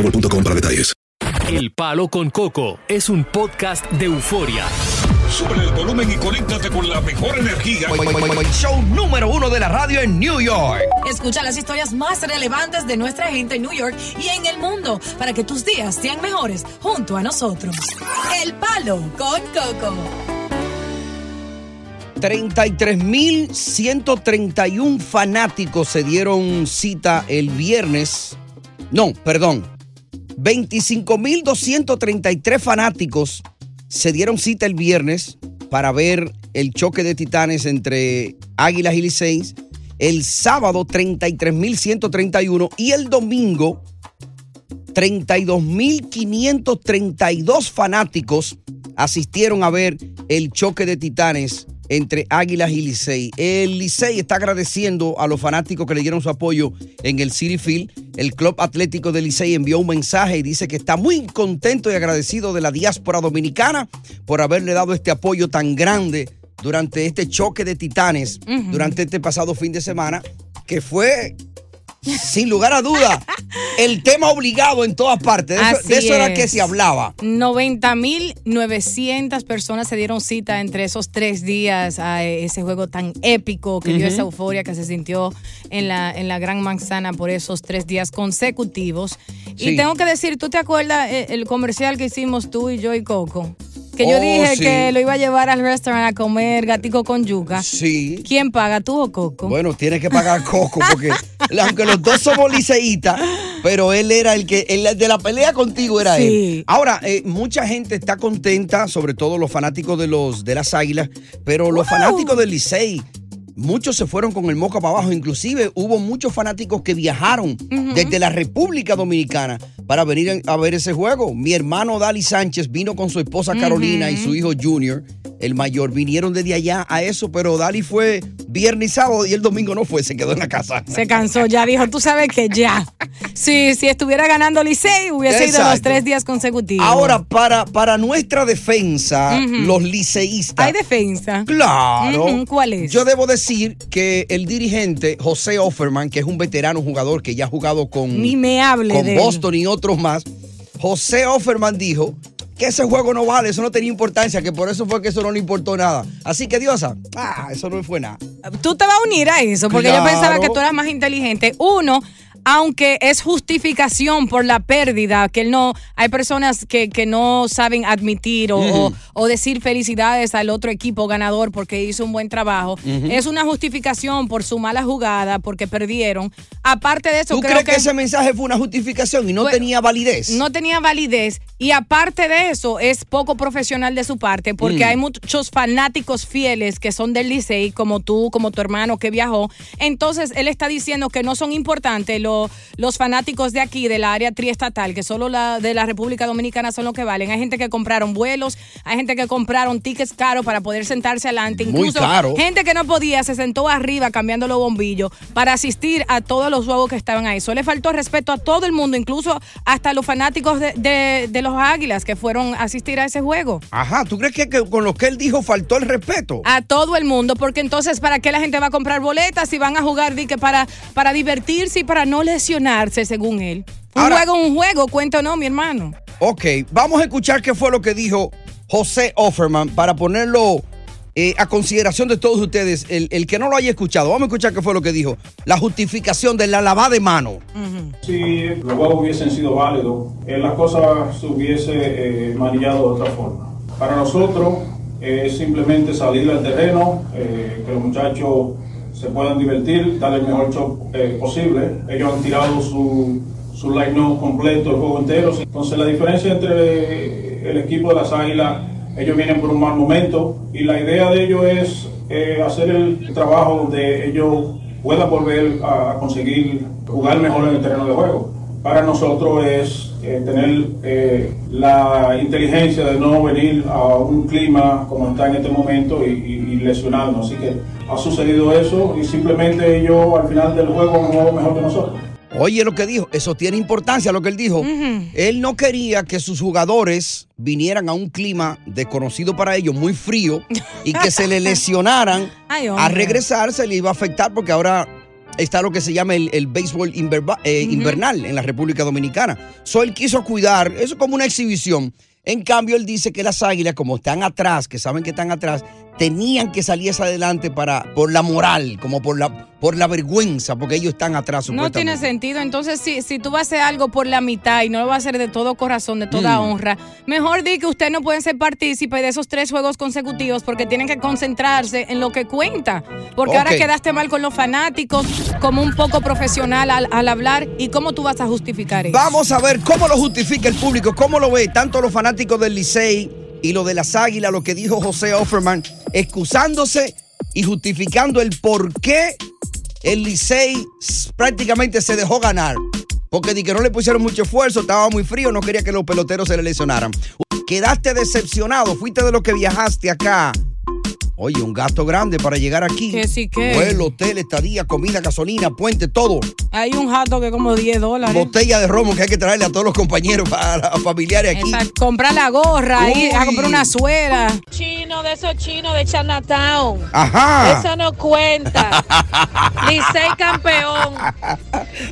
boostmobile.com para detalles. El Palo con Coco es un podcast de euforia. Sube el volumen y conéctate con la mejor energía. Show número uno de la radio en New York. Escucha las historias más relevantes de nuestra gente en New York y en el mundo para que tus días sean mejores junto a nosotros. El Palo con Coco. 33.131 fanáticos se dieron cita el viernes. No, perdón. 25.233 fanáticos se dieron cita el viernes para ver el choque de titanes entre Águilas y Liceis. El sábado 33.131 y el domingo 32.532 fanáticos asistieron a ver el choque de titanes entre Águilas y Licey. El Licey está agradeciendo a los fanáticos que le dieron su apoyo en el City Field. El Club Atlético de Licey envió un mensaje y dice que está muy contento y agradecido de la diáspora dominicana por haberle dado este apoyo tan grande durante este choque de titanes, durante este pasado fin de semana, que fue sin lugar a duda, el tema obligado en todas partes. De eso, Así de eso era es. que se hablaba. 90.900 personas se dieron cita entre esos tres días a ese juego tan épico que dio esa euforia que se sintió en la, en la Gran Manzana por esos tres días consecutivos. Sí. Y tengo que decir, ¿tú te acuerdas eh, el comercial que hicimos tú y yo y Coco? Que yo Oh, dije sí. que lo iba a llevar al restaurante a comer gatico con yuca. Sí. ¿Quién paga, tú o Coco? Bueno, tiene que pagar Coco porque aunque los dos somos liceístas, pero él era el que el de la pelea contigo era Sí. él. Ahora, eh, mucha gente está contenta, sobre todo los fanáticos de los de las Águilas, pero los fanáticos del Licey Muchos se fueron con el moca para abajo, inclusive hubo muchos fanáticos que viajaron desde la República Dominicana para venir a ver ese juego. Mi hermano Dali Sánchez vino con su esposa Carolina y su hijo Junior, el mayor, vinieron desde allá a eso, pero Dali fue viernes y sábado y el domingo no fue, se quedó en la casa. Se cansó, ya dijo, tú sabes que ya. Sí, si estuviera ganando Licey, hubiese ido los tres días consecutivos. Ahora, para, para nuestra defensa, los liceístas. Hay defensa. Claro. ¿Cuál es? Yo debo decir que el dirigente José Offerman, que es un veterano jugador que ya ha jugado con, Ni me hable con de él. Boston y otros más, José Offerman dijo que ese juego no vale, eso no tenía importancia, que por eso fue que eso no le importó nada. Así que Diosa, ah, eso no fue nada. Tú te vas a unir a eso, porque yo pensaba que tú eras más inteligente. Uno, aunque es justificación por la pérdida, que él no, hay personas que, que no saben admitir o, o- decir felicidades al otro equipo ganador porque hizo un buen trabajo. Es una justificación por su mala jugada, porque perdieron. Aparte de eso, ¿Tú creo crees que, que ese mensaje fue una justificación y no tenía validez? no tenía validez y aparte de eso es poco profesional de su parte porque Mm. hay muchos fanáticos fieles que son del Licey como tú, como tu hermano que viajó. Entonces él está diciendo que no son importantes los lo- los fanáticos de aquí, del área triestatal, que solo la de la República Dominicana son los que valen. Hay gente que compraron vuelos, hay gente que compraron tickets caros para poder sentarse adelante. Muy Incluso caro. gente que no podía se sentó arriba cambiando los bombillos para asistir a todos los juegos que estaban ahí. Eso le faltó respeto a todo el mundo, incluso hasta los fanáticos de, de- de los Águilas que fueron a asistir a ese juego. Ajá, ¿tú crees que, que con lo que él dijo faltó el respeto? A todo el mundo, porque entonces, ¿para qué la gente va a comprar boletas si van a jugar di que para, para divertirse y para no lesionarse, según él? Un Ahora- juego, un juego, cuento o no, mi hermano. Ok, vamos a escuchar qué fue lo que dijo José Offerman para ponerlo eh, a consideración de todos ustedes. El, el que no lo haya escuchado, vamos a escuchar qué fue lo que dijo. La justificación de la lavada de mano. Si los juegos hubiesen sido válidos, eh, las cosas se hubiese eh, manillado de otra forma. Para nosotros eh, es simplemente salir al terreno, eh, que los muchachos se puedan divertir, darle el mejor show eh, posible. Ellos han tirado su, su line-up completo el juego entero. Entonces la diferencia entre el equipo de las Águilas, ellos vienen por un mal momento y la idea de ellos es eh, hacer el trabajo donde ellos puedan volver a conseguir jugar mejor en el terreno de juego. Para nosotros es eh, tener eh, la inteligencia de no venir a un clima como está en este momento y, y- y lesionarnos. Así que ha sucedido eso y simplemente ellos al final del juego han jugado mejor que nosotros. Oye lo que dijo, eso tiene importancia lo que él dijo. Él no quería que sus jugadores vinieran a un clima desconocido para ellos, muy frío, y que se le lesionaran. Ay, a regresar se le iba a afectar porque ahora está lo que se llama el, el béisbol inverba- eh, invernal en la República Dominicana. So él quiso cuidar, eso como una exhibición. En cambio, él dice que las águilas, como están atrás, que saben que están atrás, tenían que salir hacia adelante para, por la moral, como por la, por la vergüenza, porque ellos están atrás. No tiene sentido. Entonces, si, si tú vas a hacer algo por la mitad y no lo vas a hacer de todo corazón, de toda Mm. honra, mejor di que usted no pueden ser partícipe de esos tres juegos consecutivos porque tienen que concentrarse en lo que cuenta. Porque ahora quedaste mal con los fanáticos, como un poco profesional al, al hablar. ¿Y cómo tú vas a justificar eso? Vamos a ver cómo lo justifica el público, cómo lo ve tanto los fanáticos del Licey y lo de las Águilas, lo que dijo José Offerman, excusándose y justificando el por qué el Licey prácticamente se dejó ganar. Porque di que no le pusieron mucho esfuerzo, estaba muy frío, no quería que los peloteros se le lesionaran. Quedaste decepcionado, fuiste de los que viajaste acá. Oye, un gasto grande para llegar aquí. Que sí que. Vuelo, hotel, estadía, comida, gasolina, puente, todo. Hay un jato que como 10 dólares. Botella de romo que hay que traerle a todos los compañeros para familiares aquí. Exacto. Comprar la gorra, ir a Uy. comprar una suela. Chino, de esos chinos de Chinatown. Ajá. Eso no cuenta. Licey campeón.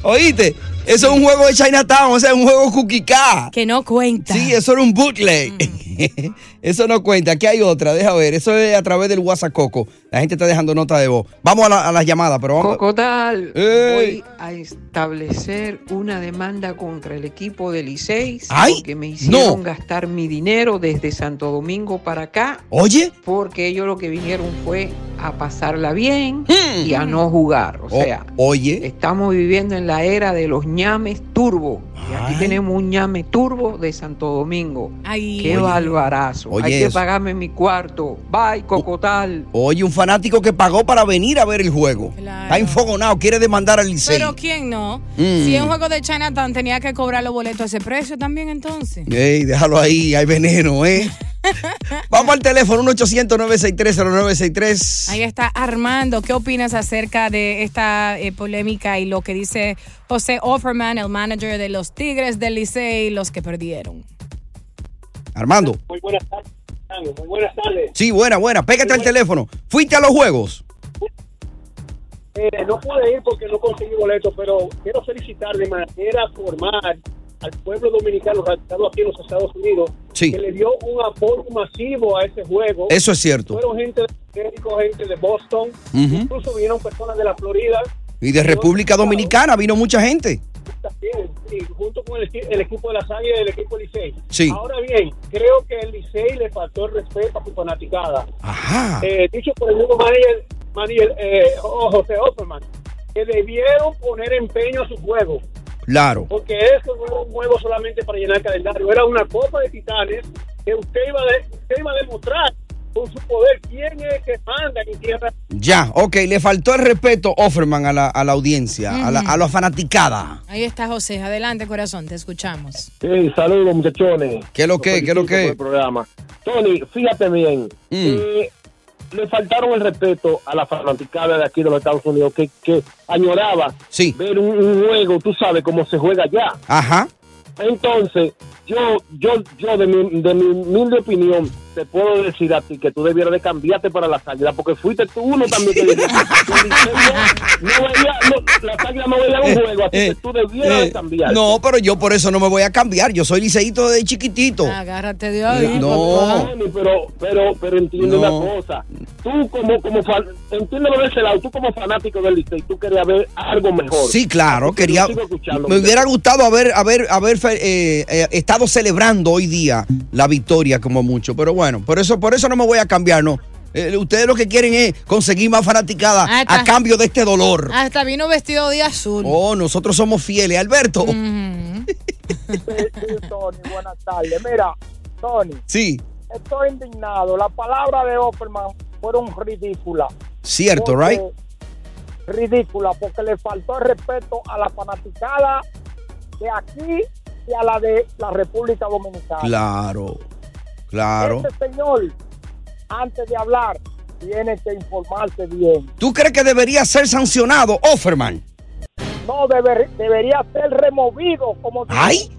Oíste, eso es un juego de Chinatown, o sea, un juego cuquicá. Que no cuenta. Sí, eso era un bootleg. eso no cuenta. Aquí hay otra, deja ver. Eso es a través del WhatsApp Coco. La gente está dejando nota de voz. Vamos a, la- a las llamadas, pero vamos. Cocotal, Ey. voy a establecer una demanda contra el equipo de Licey Ay, porque me hicieron no. gastar mi dinero desde Santo Domingo para acá. Oye. Porque ellos lo que vinieron fue a pasarla bien Hmm. Y a no jugar. O O- sea, oye. estamos viviendo en la era de los ñames turbo. Y aquí tenemos un ñame turbo de Santo Domingo. Ay. Qué Oye. Hay que eso. pagarme mi cuarto. Bye, Cocotal. Oye, un fanático que pagó para venir a ver el juego. Está enfogonado, quiere demandar al Licey. Pero ¿quién no? Mm. Si es un juego de Chinatown tenía que cobrar los boletos a ese precio también entonces. Ey, déjalo ahí, hay veneno, ¿eh? Vamos al teléfono, 1-800-963-0963. Ahí está Armando. ¿Qué opinas acerca de esta eh, polémica y lo que dice José Offerman, el manager de los Tigres del Licey, los que perdieron? Armando. Muy buenas tardes. Muy buenas tardes. Sí, buena, buena. Pégate al teléfono. ¿Fuiste a los juegos? Eh, no pude ir porque no conseguí boletos, pero quiero felicitar de manera formal al pueblo dominicano radicado aquí en los Estados Unidos, Sí. que le dio un apoyo masivo a ese juego. Eso es cierto. Fueron gente de México, gente de Boston, incluso vinieron personas de la Florida Y de República Dominicana vino mucha gente. también, sí, junto con el, equi- el equipo de las Águilas y el equipo Licey. Sí. Ahora bien, creo que el Licey le faltó el respeto a su fanaticada. Ajá. Eh, dicho por el mismo manager, manager, eh, José Offerman, que debieron poner empeño a su juego. Claro. Porque eso no era un juego solamente para llenar calendario, era una copa de titanes que usted iba, a de- usted iba a demostrar con su poder quién es que manda en tierra. Ya, ok, le faltó el respeto, Offerman, a la, a la audiencia, a, la, a la fanaticada. Ahí está José. Adelante, corazón, te escuchamos. Sí, saludos muchachones. ¿Qué es lo que? ¿Qué es lo que? el programa. Tony, fíjate bien. eh, le faltaron el respeto a la fanaticada de aquí de los Estados Unidos que, que añoraba ver un, un juego, tú sabes cómo se juega allá. Ajá. Entonces, yo, yo, yo de mi, de mi humilde opinión, te puedo decir a ti que tú debieras de cambiarte para las águilas, porque fuiste tú uno también que Licey no, no veía, no, las águilas no veían un juego, así que tú debieras de Eh, cambiar. no, pero yo por eso no me voy a cambiar. Yo soy liceíto desde chiquitito. Agárrate de ahí. No. Pero, pero, pero entiende No. una cosa. Tú como, como fan, entiéndelo de ese lado, tú como fanático del Licey, tú querías ver algo mejor. Sí, claro, Porque quería. Me hubiera gustado haber, haber, haber eh, eh, estado celebrando hoy día la victoria como mucho, pero bueno, por eso, por eso no me voy a cambiar, no. Eh, ustedes lo que quieren es conseguir más fanaticada Ah, a cambio de este dolor. Hasta vino vestido de azul. Oh, nosotros somos fieles, Alberto. Sí, Tony, buenas tardes. Mira, Tony, Sí, estoy indignado. Las palabras de Offerman fueron ridículas. cierto, Porque- right? Ridículas, porque le faltó el respeto a la fanaticada de aquí y a la de la República Dominicana. Claro, claro. Este señor, antes de hablar, tiene que informarse bien. ¿Tú crees que debería ser sancionado, Offerman? No deber- debería ser removido como ¡Ay!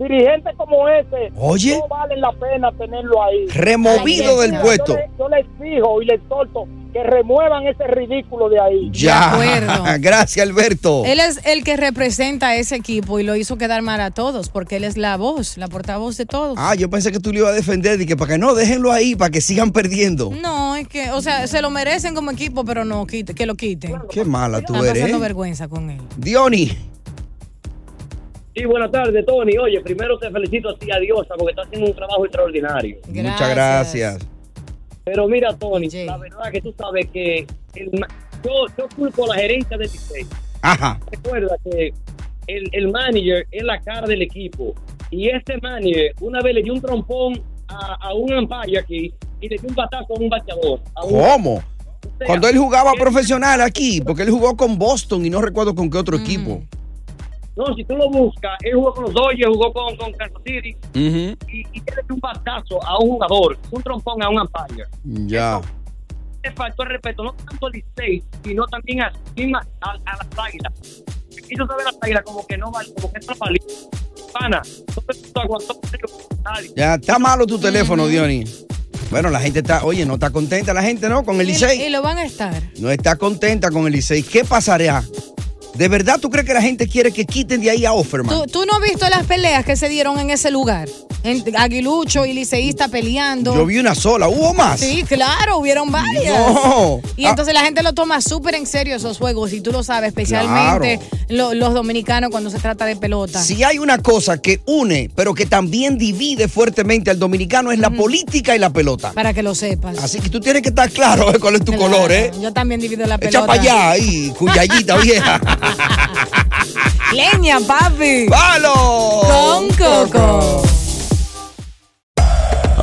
Dirigente como ese. Oye. No vale la pena tenerlo ahí. Removido del puesto. Yo le exijo y le exhorto que remuevan ese ridículo de ahí. Ya. acuerdo. Gracias, Alberto. Él es el que representa a ese equipo y lo hizo quedar mal a todos porque él es la voz, la portavoz de todos. Ah, yo pensé que tú le ibas a defender y que para que no, déjenlo ahí, para que sigan perdiendo. No, es que, o sea, se lo merecen como equipo, pero no, quite, que lo quiten. Qué mala tú Están eres. pasando ¿eh? vergüenza con él. Diony. Sí, buenas tardes, Tony. Oye, primero te felicito a ti, a Diosa, porque está haciendo un trabajo extraordinario. Muchas gracias. Pero mira, Tony, la verdad que tú sabes que el yo, yo culpo a la gerencia del Licey. Ajá. Recuerda que el, el manager es la cara del equipo. Y este manager una vez le dio un trompón a, a un umpire aquí y le dio un batazo a un bateador. a un- ¿Cómo? O sea, Cuando él jugaba él- profesional aquí, porque él jugó con Boston y no recuerdo con qué otro Mm. equipo. No, si tú lo buscas, él jugó con los Dodgers, jugó con, con Kansas City y, y él le dio un batazo a un jugador, un trompón a un umpire. Ya. le faltó el respeto, no tanto al Licey, sino también a, a, a las águilas. Y tú sabes las águilas como que no vale, como que no vale. Pana, no te aguantó. Ya está malo tu teléfono, Diony. Bueno, la gente está, oye, no está contenta la gente, ¿no? Con el Licey. y lo van a estar. No está contenta con el Licey. ¿Qué pasará? ¿De verdad tú crees que la gente quiere que quiten de ahí a Offerman? ¿Tú, tú no has visto las peleas que se dieron en ese lugar? Aguilucho y Liceísta peleando. Yo vi una sola, ¿hubo más? Sí, claro, hubieron varias. No. Y entonces la gente lo toma súper en serio esos juegos, y tú lo sabes, especialmente lo- los dominicanos cuando se trata de pelota. Si hay una cosa que une, pero que también divide fuertemente al dominicano, es la política y la pelota. Para que lo sepas. Así que tú tienes que estar claro eh, cuál es tu Claro, color, ¿eh? Yo también divido la pelota. Echa para allá ahí, cuyayita vieja. Leña, papi. ¡Palo!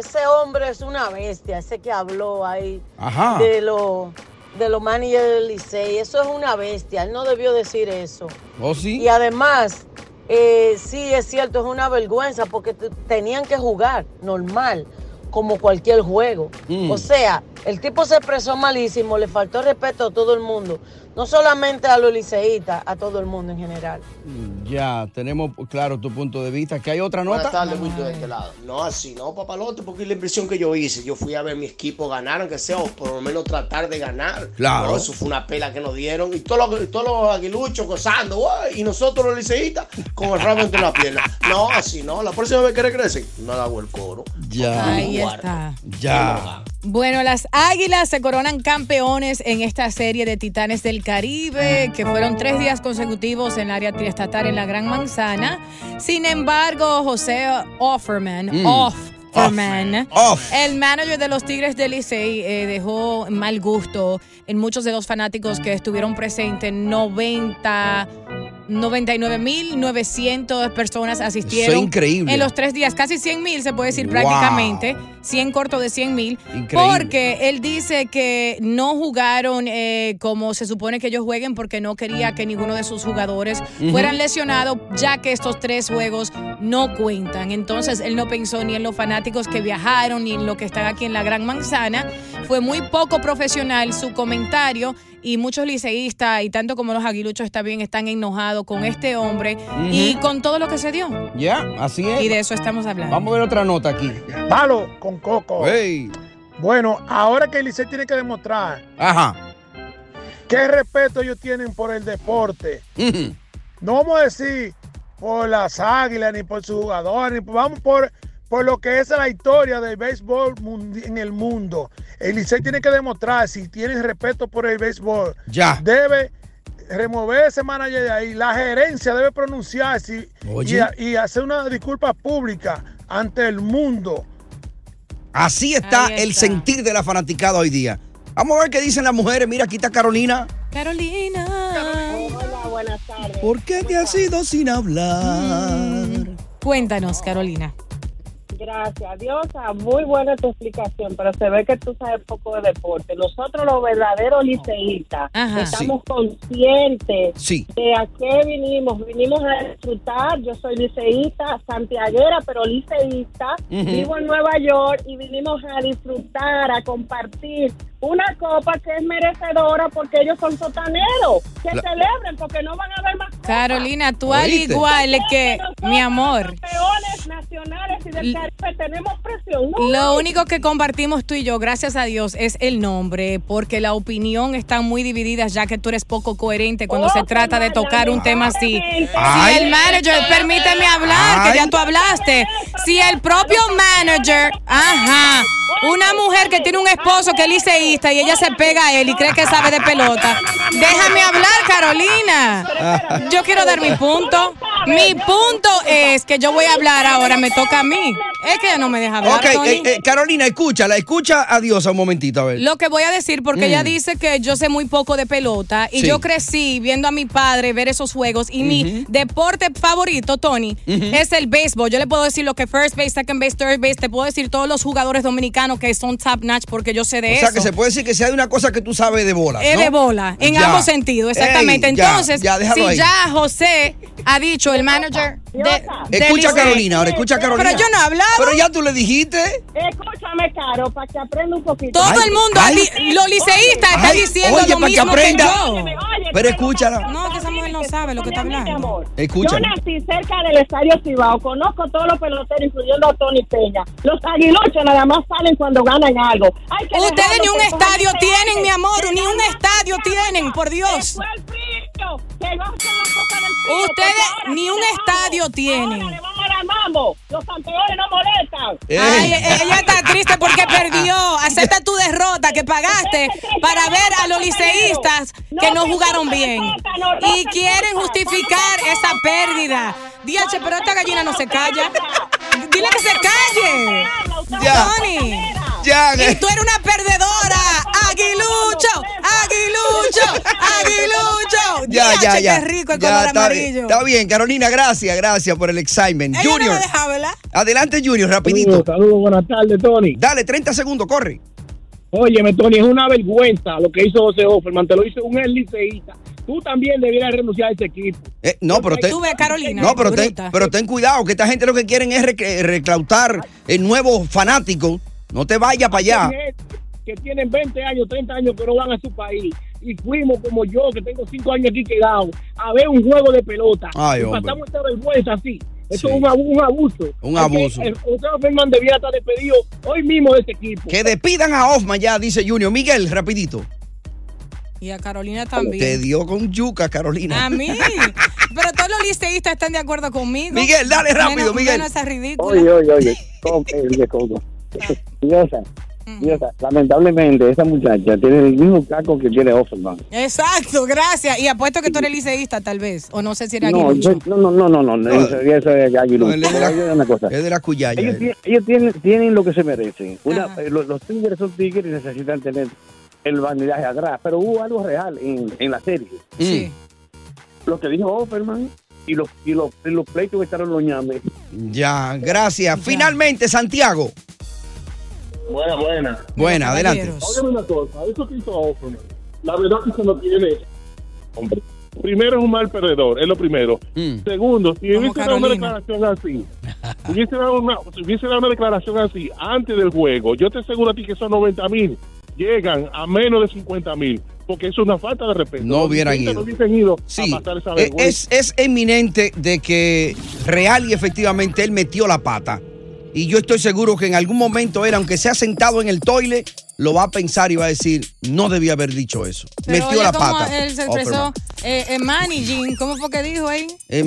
Ese hombre es una bestia, ese que habló ahí Ajá. de los de los managers del Licey. Eso es una bestia, él no debió decir eso. ¿Oh, sí? Y además, eh, sí es cierto, es una vergüenza porque tenían que jugar normal, como cualquier juego. Mm. O sea, el tipo se expresó malísimo, le faltó respeto a todo el mundo. No solamente a los liceístas, a todo el mundo en general. Ya, tenemos claro tu punto de vista. ¿Que hay otra nota? Buenas tardes, de este lado. No, así, no, papalote, porque es la impresión que yo hice. Yo fui a ver mi equipo ganar, aunque sea, o por lo menos tratar de ganar. Claro. No, eso fue una pela que nos dieron. Y todos los, todos los aguiluchos gozando, y nosotros los liceístas con el rabo entre las piernas. No, así, no. La próxima vez que regresen, no hago el coro. Ya. Ahí está. Ya. Bueno, las Águilas se coronan campeones en esta serie de Titanes del Caribe, que fueron tres días consecutivos en el área triestatal en la Gran Manzana. Sin embargo, José Offerman, Mm. Offerman, Off. el manager de los Tigres del Licey, eh, dejó mal gusto en muchos de los fanáticos que estuvieron presentes. 90 99.900 personas asistieron. Eso es increíble. En los tres días, casi 100 mil se puede decir Wow. prácticamente. 100 corto de 100 mil. Increíble. Porque él dice que no jugaron eh, como se supone que ellos jueguen porque no quería que ninguno de sus jugadores fueran lesionados, ya que estos tres juegos no cuentan. Entonces él no pensó ni en los fanáticos que viajaron ni en lo que están aquí en la Gran Manzana. Fue muy poco profesional su comentario y muchos liceístas y tanto como los aguiluchos está bien están enojados con este hombre y con todo lo que se dio. Ya, así es. Y de eso estamos hablando. Vamos a ver otra nota aquí. Palo con coco. Hey. Bueno, ahora que el Licey tiene que demostrar Ajá. qué respeto ellos tienen por el deporte. No vamos a decir por las águilas, ni por sus jugadores, ni por- vamos por, por lo que es la historia del béisbol en el mundo. El Licey tiene que demostrar si tiene respeto por el béisbol. Ya. Debe remover ese manager de ahí. La gerencia debe pronunciarse y, Oye. y- y hacer una disculpa pública ante el mundo. Así está el sentir de la fanaticada hoy día. Vamos a ver qué dicen las mujeres. Mira, aquí está Carolina. Carolina. Hola, buenas tardes. ¿Por qué te has ido sin hablar? Cuéntanos, Carolina. Gracias, Diosa. Muy buena tu explicación, pero se ve que tú sabes poco de deporte. Nosotros, los verdaderos liceístas, Ajá. estamos conscientes Sí. de a qué vinimos. Vinimos a disfrutar. Yo soy liceísta, santiaguera, pero liceísta. Vivo en Nueva York y vinimos a disfrutar, a compartir una copa que es merecedora porque ellos son sotaneros. Que La- celebren porque no van a ver más Carolina, tú al igual que mi amor. campeones nacionales y del Caribe. Tenemos presión. ¿no? Lo único que compartimos tú y yo, gracias a Dios, es el nombre, porque la opinión está muy dividida, ya que tú eres poco coherente cuando Oh, se trata de tocar un tema así. Ay. Si el manager, permíteme hablar, que ya tú hablaste. Si el propio manager, ajá, una mujer que tiene un esposo que es liceísta y ella se pega a él y cree que sabe de pelota, déjame hablar, Carolina. Yo quiero dar mi punto. Mi punto es que yo voy a hablar ahora, me toca a mí. Es que ella no me deja hablar. Ok, Tony. eh, eh, Carolina, escúchala, escucha a Diosa un momentito, a ver. Lo que voy a decir, porque Mm. ella dice que yo sé muy poco de pelota y Sí. yo crecí viendo a mi padre ver esos juegos y mi deporte favorito, Tony, es el béisbol. Yo le puedo decir lo que first base, second base, third base, te puedo decir todos los jugadores dominicanos que son top notch porque yo sé de o eso. sea, que se puede decir que sea de una cosa que tú sabes de bola. Es ¿no? de bola, en Ya. ambos sentidos, exactamente. Ey, ya, Entonces, ya, si ahí. ya José ha dicho, el manager de, Escucha a Carolina, ahora escucha a Carolina. Pero yo no he hablado. Pero ya tú le dijiste. Escúchame, Caro, para que aprenda un poquito. Todo el mundo, li- los liceístas están Ay, diciendo oye, lo para que aprenda. yo. Pero escúchala. No, que esa mujer no sabe lo que está hablando. Escucha. Yo nací cerca del estadio Cibao, conozco todos los peloteros, incluyendo a Tony Peña. Los aguiluchos nada más salen cuando ganan algo. Ustedes ni un estadio tienen, mi amor, ni un estadio tienen, por Dios. Fue el, pri- que no hacen las cosas del frío, porque Ustedes ahora ni un vamos, estadio tienen. Ahora le vamos a dar mambo. Los campeones no molestan. Ay, ella está triste porque perdió. Acepta tu derrota que pagaste para ver a los liceístas que no jugaron bien. Y quieren justificar esa pérdida. Diache, pero esta gallina no se calla. Dile que se calle. Ya. Tony. Ya. Y tú eres una perdedora. Aguilucho, aguilucho, aguilucho. Ya, ya, ya. Qué rico el Ya, color está bien, amarillo. Está bien, Carolina, gracias, gracias por el excitement. Ella no Junior. me deja, ¿verdad? Adelante, Junior, rapidito. Saludos, saludos, buenas tardes, Tony. Dale, 30 segundos, corre. Óyeme, Tony, es una vergüenza lo que hizo José Offerman. Te lo hizo un liceísta. Tú también debieras renunciar a ese equipo. Eh, no, pero ten, Tú ves, Carolina. no, pero ten, bruta. pero ten cuidado, que esta gente lo que quieren es rec- reclutar el nuevo fanático. No te vayas para allá. Que tienen 20 años, 30 años que no van a su país. Y fuimos como yo, que tengo 5 años aquí quedado, a ver un juego de pelota. Ay, y pasamos esta vergüenza así. Eso Sí. es un, abu- un abuso. Un abuso. el- Offerman debía estar despedido hoy mismo de este equipo. Que despidan a Hoffman ya, dice Junior. Miguel, rapidito. Y a Carolina también. Te dio con yuca, Carolina. A mí. Pero todos los liceístas están de acuerdo conmigo. Miguel, dale rápido, Menos- Miguel. menos esa ridícula. Oye, oye, oye. ¿Cómo lamentablemente esa muchacha tiene el mismo caco que tiene Offerman. Exacto, gracias. Y apuesto que tú eres liceísta, tal vez. O no sé si era No, aguilucho. yo- no, no, no, no, no, eso, eso es aguilucho. No, es de la-. Es de cuyaya. Ellos, tienen, tienen lo que se merecen. Una, eh, los, los tigres son tigres y necesitan tener el bandidaje atrás. Pero hubo algo real en, en la serie. Sí. Lo que dijo Offerman y los, y los, y los pleitos que estaban los ñames. Ya, gracias. Finalmente, Santiago. Buena, buena. Buena, adelante. Óyeme una cosa, eso que hizo Offerman, la verdad que se no tiene. Hombre, primero es un mal perdedor, es lo primero. Segundo, si Como hubiese dado una declaración así, si hubiese dado una, si hubiese dado una declaración así antes del juego, yo te aseguro a ti que esos 90 mil llegan a menos de 50 mil, porque eso es una falta de respeto. No hubieran ido. No hubiesen ido Sí, a pasar esa vergüenza. es, es eminente de que real y efectivamente él metió la pata. Y yo estoy seguro que en algún momento él, aunque sea sentado en el toile, lo va a pensar y va a decir, no debía haber dicho eso. Pero metió oye la cómo pata. él se expresó. Eh, eh, managing, ¿cómo fue que dijo ahí?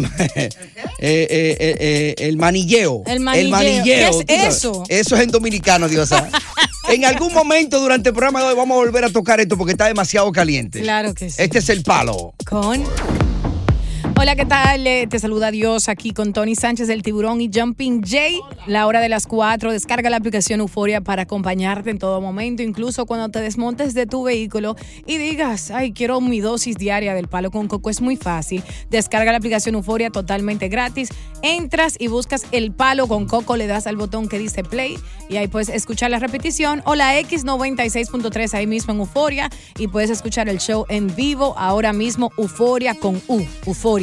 Eh, eh, eh, eh, el manilleo. El manilleo. ¿Qué es eso? Eso es en dominicano, Diosa. en algún momento durante el programa de hoy vamos a volver a tocar esto porque está demasiado caliente. Claro que sí. Este es el palo. Con. Hola, ¿qué tal? Eh, Te saluda Dios aquí con Tony Sánchez del Tiburón y Jumping Jay. La hora de las 4. Descarga la aplicación Euforia para acompañarte en todo momento, incluso cuando te desmontes de tu vehículo y digas, ay, quiero mi dosis diaria del palo con coco. Es muy fácil. Descarga la aplicación Euforia totalmente gratis. Entras y buscas el palo con coco, le das al botón que dice play y ahí puedes escuchar la repetición o la X96.3 ahí mismo en Euforia y puedes escuchar el show en vivo ahora mismo Euforia con U, Euforia.